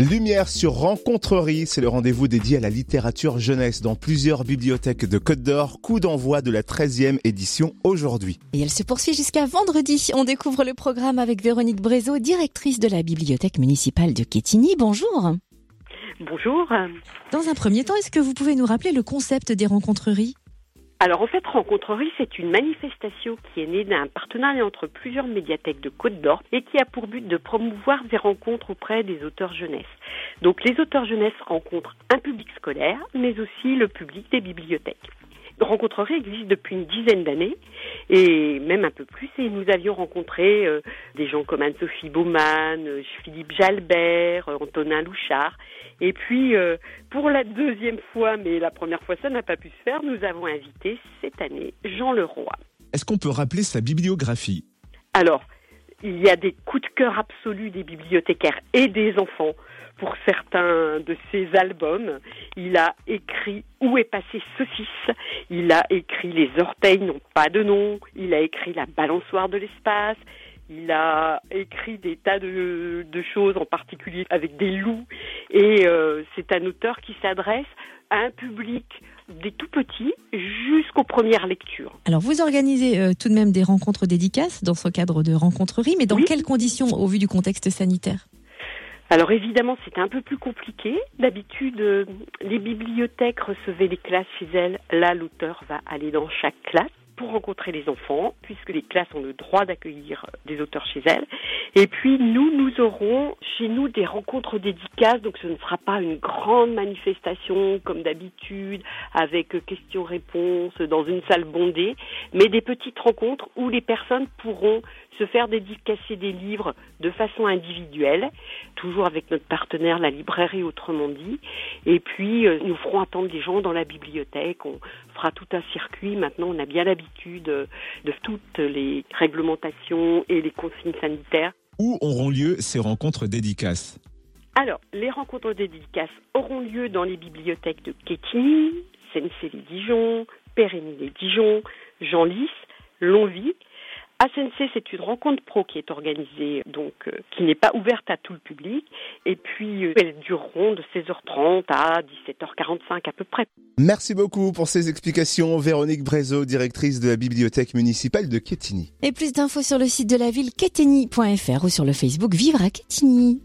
Lumière sur Rencontrerie, c'est le rendez-vous dédié à la littérature jeunesse dans plusieurs bibliothèques de Côte d'Or. Coup d'envoi de la 13e édition aujourd'hui. Et elle se poursuit jusqu'à vendredi. On découvre le programme avec Véronique Brézot, directrice de la bibliothèque municipale de Quetigny. Bonjour. Bonjour. Dans un premier temps, est-ce que vous pouvez nous rappeler le concept des rencontreries alors en fait, Rencontrerie, c'est une manifestation qui est née d'un partenariat entre plusieurs médiathèques de Côte d'Or et qui a pour but de promouvoir des rencontres auprès des auteurs jeunesse. Donc les auteurs jeunesse rencontrent un public scolaire, mais aussi le public des bibliothèques. Rencontrerie existe depuis une dizaine d'années et même un peu plus. Et nous avions rencontré euh, des gens comme Anne-Sophie Baumann, euh, Philippe Jalbert, euh, Antonin Louchard. Et puis, pour la deuxième fois, mais la première fois ça n'a pas pu se faire, nous avons invité cette année Jean Leroy. Est-ce qu'on peut rappeler sa bibliographie? Alors, il y a des coups de cœur absolus des bibliothécaires et des enfants pour certains de ses albums. Il a écrit Où est passé Saucisse? Il a écrit Les orteils n'ont pas de nom. Il a écrit La balançoire de l'espace. Il a écrit des tas de, choses, en particulier avec des loups. Et euh, c'est un auteur qui s'adresse à un public des tout petits jusqu'aux premières lectures. Alors vous organisez euh, tout de même des rencontres dédicaces dans ce cadre de rencontrerie, mais dans quelles conditions au vu du contexte sanitaire? Alors évidemment, c'est un peu plus compliqué. D'habitude, euh, les bibliothèques recevaient les classes chez elles. Là, l'auteur va aller dans chaque classe pour rencontrer les enfants, puisque les classes ont le droit d'accueillir des auteurs chez elles. Et puis nous, nous aurons chez nous des rencontres dédicaces, donc ce ne sera pas une grande manifestation comme d'habitude, avec questions-réponses dans une salle bondée, mais des petites rencontres où les personnes pourront se faire dédicacer des livres de façon individuelle, toujours avec notre partenaire la librairie autrement dit. Et puis euh, nous ferons attendre des gens dans la bibliothèque, on fera tout un circuit. Maintenant on a bien l'habitude de toutes les réglementations et les consignes sanitaires. Où auront lieu ces rencontres dédicaces alors, les rencontres dédicaces auront lieu dans les bibliothèques de Quetigny, Sensé-les-Dijon, Pérény-les-Dijon, Genlis, Longwy, ASNC, c'est une rencontre pro qui est organisée, donc euh, qui n'est pas ouverte à tout le public. Et puis, euh, elles dureront de 16h30 à 17h45 à peu près. Merci beaucoup pour ces explications, Véronique Brézot, directrice de la bibliothèque municipale de Quetigny. Et plus d'infos sur le site de la ville quetigny.fr ou sur le Facebook Vivre à Quetigny.